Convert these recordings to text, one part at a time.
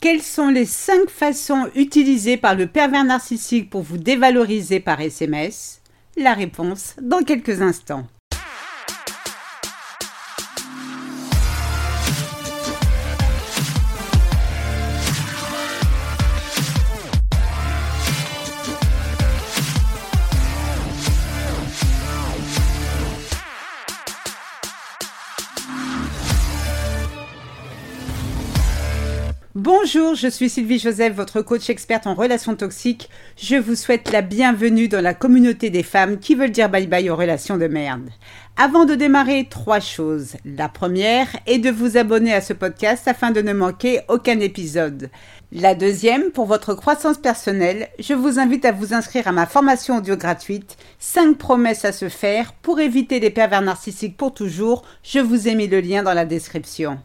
Quelles sont les 5 façons utilisées par le pervers narcissique pour vous dévaloriser par SMS La réponse dans quelques instants. Bonjour, je suis Sylvie Joseph, votre coach experte en relations toxiques. Je vous souhaite la bienvenue dans la communauté des femmes qui veulent dire bye bye aux relations de merde. Avant de démarrer, trois choses. La première est de vous abonner à ce podcast afin de ne manquer aucun épisode. La deuxième, pour votre croissance personnelle, je vous invite à vous inscrire à ma formation audio gratuite 5 promesses à se faire pour éviter les pervers narcissiques pour toujours. Je vous ai mis le lien dans la description.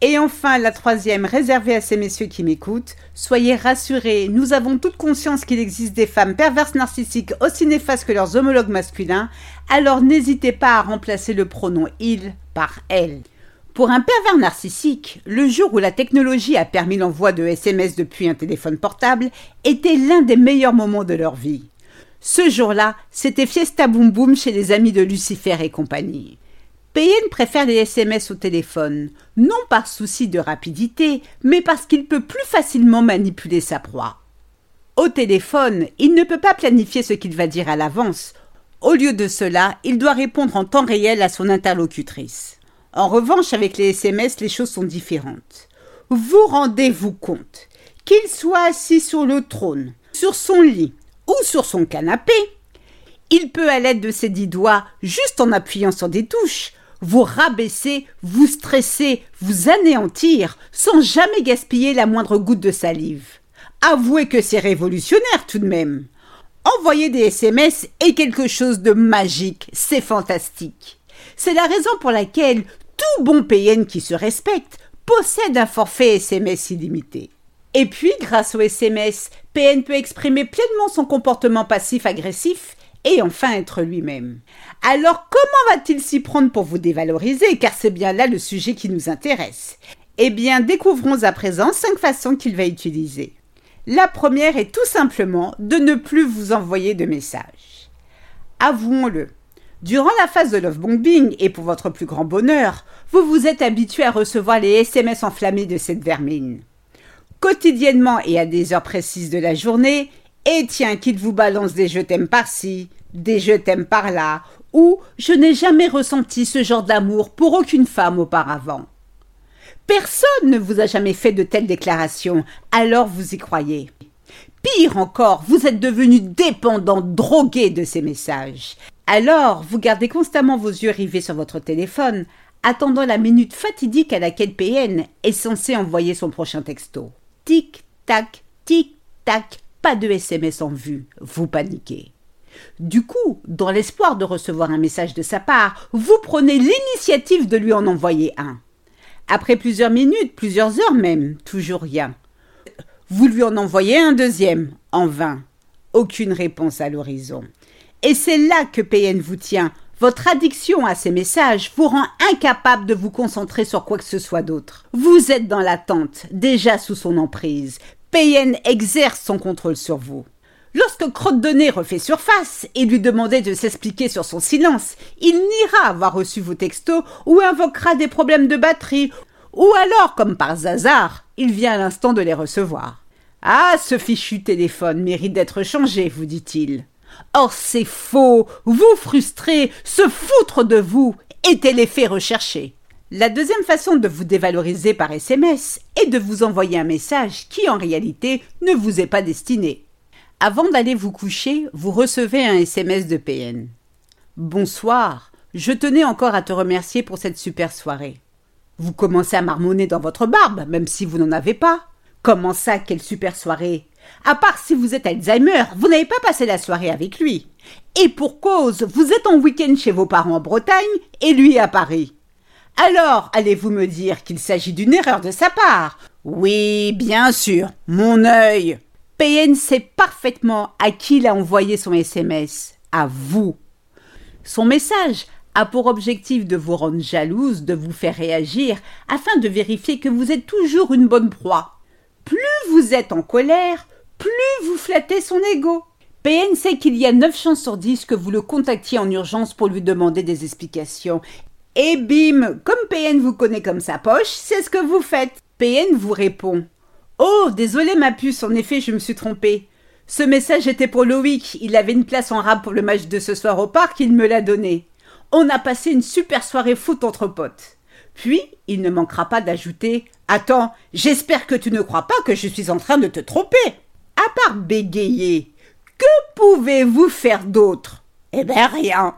Et enfin, la troisième, réservée à ces messieurs qui m'écoutent, soyez rassurés, nous avons toute conscience qu'il existe des femmes perverses narcissiques aussi néfastes que leurs homologues masculins, alors n'hésitez pas à remplacer le pronom il par elle. Pour un pervers narcissique, le jour où la technologie a permis l'envoi de SMS depuis un téléphone portable était l'un des meilleurs moments de leur vie. Ce jour-là, c'était Fiesta Boom Boom chez les amis de Lucifer et compagnie. PN préfère les SMS au téléphone, non par souci de rapidité, mais parce qu'il peut plus facilement manipuler sa proie. Au téléphone, il ne peut pas planifier ce qu'il va dire à l'avance. Au lieu de cela, il doit répondre en temps réel à son interlocutrice. En revanche, avec les SMS, les choses sont différentes. Vous rendez-vous compte qu'il soit assis sur le trône, sur son lit ou sur son canapé, il peut, à l'aide de ses dix doigts, juste en appuyant sur des touches, vous rabaisser, vous stresser, vous anéantir, sans jamais gaspiller la moindre goutte de salive. Avouez que c'est révolutionnaire tout de même. Envoyer des SMS est quelque chose de magique, c'est fantastique. C'est la raison pour laquelle tout bon PN qui se respecte possède un forfait SMS illimité. Et puis, grâce au SMS, PN peut exprimer pleinement son comportement passif-agressif et enfin être lui-même. Alors comment va-t-il s'y prendre pour vous dévaloriser car c'est bien là le sujet qui nous intéresse? Eh bien découvrons à présent cinq façons qu'il va utiliser. La première est tout simplement de ne plus vous envoyer de messages. Avouons-le, durant la phase de love bombing et pour votre plus grand bonheur, vous vous êtes habitué à recevoir les SMS enflammés de cette vermine. Quotidiennement et à des heures précises de la journée, et tiens qu'il vous balance des je t'aime par-ci, des je t'aime par-là, ou je n'ai jamais ressenti ce genre d'amour pour aucune femme auparavant. Personne ne vous a jamais fait de telles déclarations, alors vous y croyez. Pire encore, vous êtes devenu dépendant, drogué de ces messages. Alors, vous gardez constamment vos yeux rivés sur votre téléphone, attendant la minute fatidique à laquelle PN est censé envoyer son prochain texto. Tic, tac, tic, tac, pas de SMS en vue, vous paniquez. Du coup, dans l'espoir de recevoir un message de sa part, vous prenez l'initiative de lui en envoyer un. Après plusieurs minutes, plusieurs heures même, toujours rien. Vous lui en envoyez un deuxième, en vain. Aucune réponse à l'horizon. Et c'est là que PN vous tient. Votre addiction à ces messages vous rend incapable de vous concentrer sur quoi que ce soit d'autre. Vous êtes dans l'attente, déjà sous son emprise, PN exerce son contrôle sur vous. Lorsque Crotte refait surface et lui demandait de s'expliquer sur son silence, il niera avoir reçu vos textos ou invoquera des problèmes de batterie, ou alors, comme par hasard, il vient à l'instant de les recevoir. Ah, ce fichu téléphone mérite d'être changé, vous dit-il. Or, c'est faux, vous frustrez, se foutre de vous était l'effet recherché. La deuxième façon de vous dévaloriser par SMS est de vous envoyer un message qui en réalité ne vous est pas destiné. Avant d'aller vous coucher, vous recevez un SMS de PN. Bonsoir, je tenais encore à te remercier pour cette super soirée. Vous commencez à marmonner dans votre barbe, même si vous n'en avez pas. Comment ça, quelle super soirée? À part si vous êtes Alzheimer, vous n'avez pas passé la soirée avec lui. Et pour cause, vous êtes en week-end chez vos parents en Bretagne et lui à Paris. Alors, allez-vous me dire qu'il s'agit d'une erreur de sa part? Oui, bien sûr, mon œil. PN sait parfaitement à qui il a envoyé son SMS. À vous. Son message a pour objectif de vous rendre jalouse, de vous faire réagir, afin de vérifier que vous êtes toujours une bonne proie. Plus vous êtes en colère, plus vous flattez son ego. PN sait qu'il y a 9 chances sur 10 que vous le contactiez en urgence pour lui demander des explications. Et bim, comme PN vous connaît comme sa poche, c'est ce que vous faites. PN vous répond Oh, désolé ma puce, en effet, je me suis trompé. Ce message était pour Loïc, il avait une place en rap pour le match de ce soir au parc, il me l'a donné. On a passé une super soirée foot entre potes. Puis, il ne manquera pas d'ajouter Attends, j'espère que tu ne crois pas que je suis en train de te tromper. À part bégayer, que pouvez-vous faire d'autre? Eh ben rien.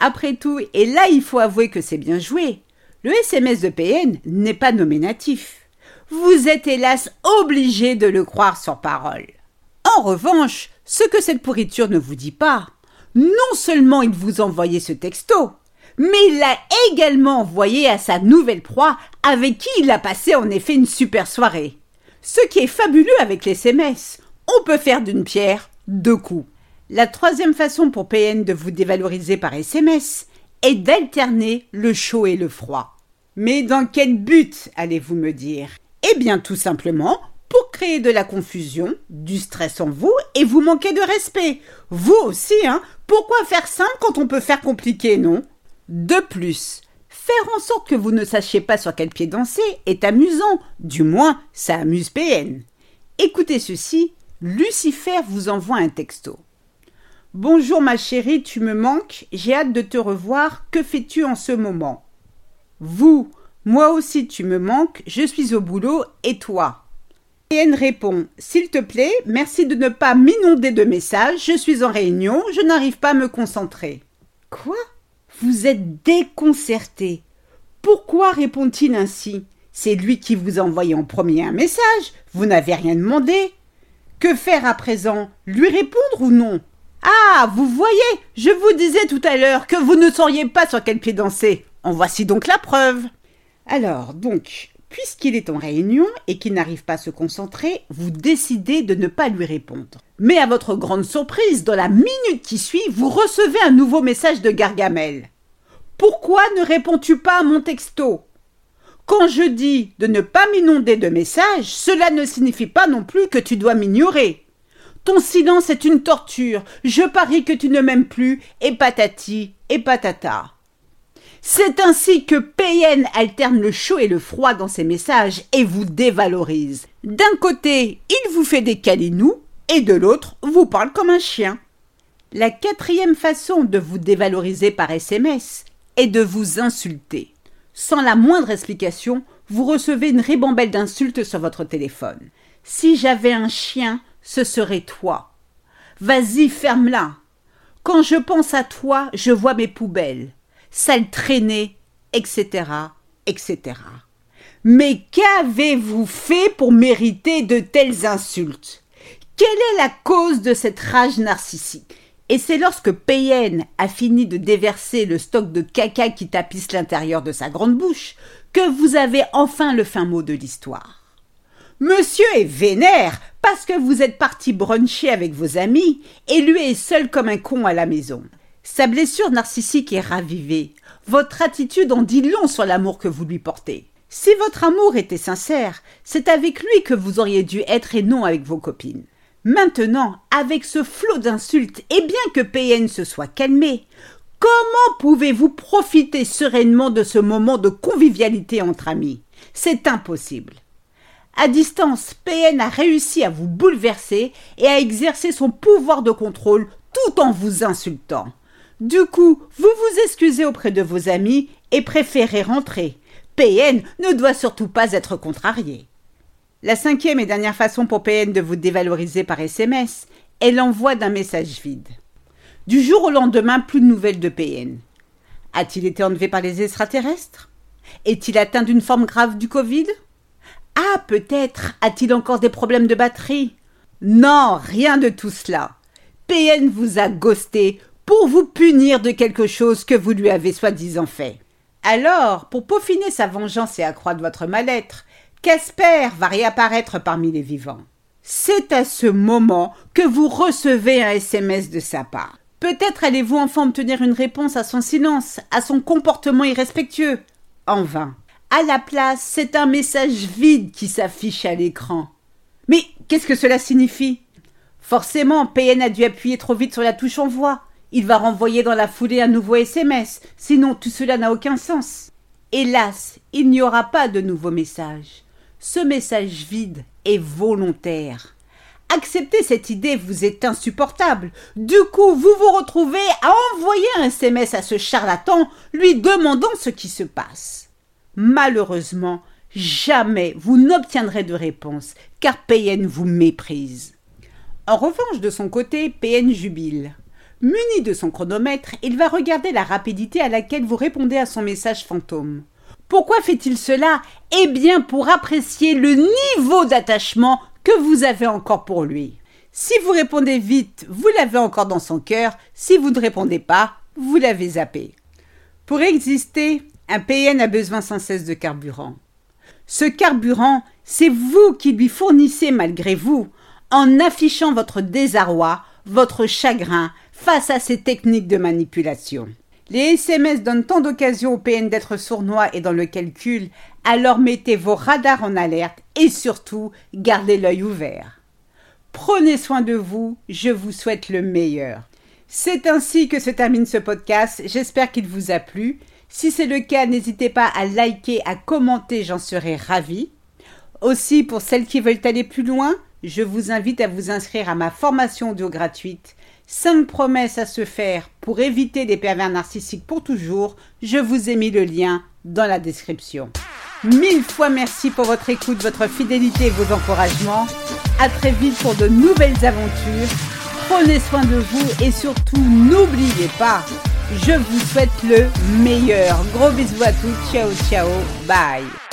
Après tout, et là il faut avouer que c'est bien joué, le SMS de PN n'est pas nominatif. Vous êtes hélas obligé de le croire sur parole. En revanche, ce que cette pourriture ne vous dit pas, non seulement il vous envoyait ce texto, mais il l'a également envoyé à sa nouvelle proie avec qui il a passé en effet une super soirée. Ce qui est fabuleux avec les SMS, on peut faire d'une pierre deux coups. La troisième façon pour PN de vous dévaloriser par SMS est d'alterner le chaud et le froid. Mais dans quel but, allez-vous me dire? Eh bien tout simplement pour créer de la confusion, du stress en vous et vous manquer de respect. Vous aussi, hein Pourquoi faire simple quand on peut faire compliqué, non? De plus, faire en sorte que vous ne sachiez pas sur quel pied danser est amusant, du moins ça amuse PN. Écoutez ceci, Lucifer vous envoie un texto. Bonjour ma chérie, tu me manques, j'ai hâte de te revoir, que fais-tu en ce moment? Vous, moi aussi tu me manques, je suis au boulot, et toi? PN répond S'il te plaît, merci de ne pas m'inonder de messages, je suis en réunion, je n'arrive pas à me concentrer. Quoi? Vous êtes déconcerté. Pourquoi répond-il ainsi? C'est lui qui vous a envoyé en premier un message, vous n'avez rien demandé. Que faire à présent? Lui répondre ou non? Ah, vous voyez, je vous disais tout à l'heure que vous ne sauriez pas sur quel pied danser. En voici donc la preuve. Alors, donc, puisqu'il est en réunion et qu'il n'arrive pas à se concentrer, vous décidez de ne pas lui répondre. Mais à votre grande surprise, dans la minute qui suit, vous recevez un nouveau message de Gargamel. Pourquoi ne réponds-tu pas à mon texto? Quand je dis de ne pas m'inonder de messages, cela ne signifie pas non plus que tu dois m'ignorer. Ton silence est une torture, je parie que tu ne m'aimes plus, et patati, et patata. C'est ainsi que PN alterne le chaud et le froid dans ses messages et vous dévalorise. D'un côté, il vous fait des câlinous, et de l'autre, vous parle comme un chien. La quatrième façon de vous dévaloriser par SMS est de vous insulter. Sans la moindre explication, vous recevez une ribambelle d'insultes sur votre téléphone. Si j'avais un chien, ce serait toi. Vas-y, ferme-la. Quand je pense à toi, je vois mes poubelles, sale traînée, etc., etc. Mais qu'avez-vous fait pour mériter de telles insultes? Quelle est la cause de cette rage narcissique? Et c'est lorsque PN a fini de déverser le stock de caca qui tapisse l'intérieur de sa grande bouche que vous avez enfin le fin mot de l'histoire. Monsieur est vénère parce que vous êtes parti bruncher avec vos amis et lui est seul comme un con à la maison. Sa blessure narcissique est ravivée. Votre attitude en dit long sur l'amour que vous lui portez. Si votre amour était sincère, c'est avec lui que vous auriez dû être et non avec vos copines. Maintenant, avec ce flot d'insultes, et bien que PN se soit calmé, comment pouvez-vous profiter sereinement de ce moment de convivialité entre amis? C'est impossible. À distance, PN a réussi à vous bouleverser et à exercer son pouvoir de contrôle tout en vous insultant. Du coup, vous vous excusez auprès de vos amis et préférez rentrer. PN ne doit surtout pas être contrarié. La cinquième et dernière façon pour PN de vous dévaloriser par SMS est l'envoi d'un message vide. Du jour au lendemain, plus de nouvelles de PN. A-t-il été enlevé par les extraterrestres? Est-il atteint d'une forme grave du Covid? Ah, peut-être a-t-il encore des problèmes de batterie? Non, rien de tout cela. PN vous a ghosté vous punir de quelque chose que vous lui avez soi-disant fait. Alors, pour peaufiner sa vengeance et accroître votre mal-être, Casper va réapparaître parmi les vivants. C'est à ce moment que vous recevez un SMS de sa part. Peut-être allez-vous enfin obtenir une réponse à son silence, à son comportement irrespectueux. En vain. À la place, c'est un message vide qui s'affiche à l'écran. Mais Qu'est-ce que cela signifie? Forcément, PN a dû appuyer trop vite sur la touche envoi. Il va renvoyer dans la foulée un nouveau SMS, sinon tout cela n'a aucun sens. Hélas, il n'y aura pas de nouveau message. Ce message vide est volontaire. Accepter cette idée vous est insupportable. Du coup, vous vous retrouvez à envoyer un SMS à ce charlatan lui demandant ce qui se passe. Malheureusement, jamais vous n'obtiendrez de réponse, car PN vous méprise. En revanche, de son côté, PN jubile. Muni de son chronomètre, il va regarder la rapidité à laquelle vous répondez à son message fantôme. Pourquoi fait-il cela? Eh bien pour apprécier le niveau d'attachement que vous avez encore pour lui. Si vous répondez vite, vous l'avez encore dans son cœur. Si vous ne répondez pas, vous l'avez zappé. Pour exister, un PN a besoin sans cesse de carburant. Ce carburant, c'est vous qui lui fournissez malgré vous, en affichant votre désarroi, votre chagrin face à ces techniques de manipulation. Les SMS donnent tant d'occasions au PN d'être sournois et dans le calcul, alors mettez vos radars en alerte et surtout gardez l'œil ouvert. Prenez soin de vous, je vous souhaite le meilleur. C'est ainsi que se termine ce podcast, j'espère qu'il vous a plu. Si c'est le cas, n'hésitez pas à liker, à commenter, j'en serai ravi. Aussi, pour celles qui veulent aller plus loin, je vous invite à vous inscrire à ma formation audio gratuite. 5 promesses à se faire pour éviter des pervers narcissiques pour toujours. Je vous ai mis le lien dans la description. Mille fois merci pour votre écoute, votre fidélité et vos encouragements. À très vite pour de nouvelles aventures. Prenez soin de vous et surtout n'oubliez pas, je vous souhaite le meilleur. Gros bisous à tous. Ciao ciao. Bye.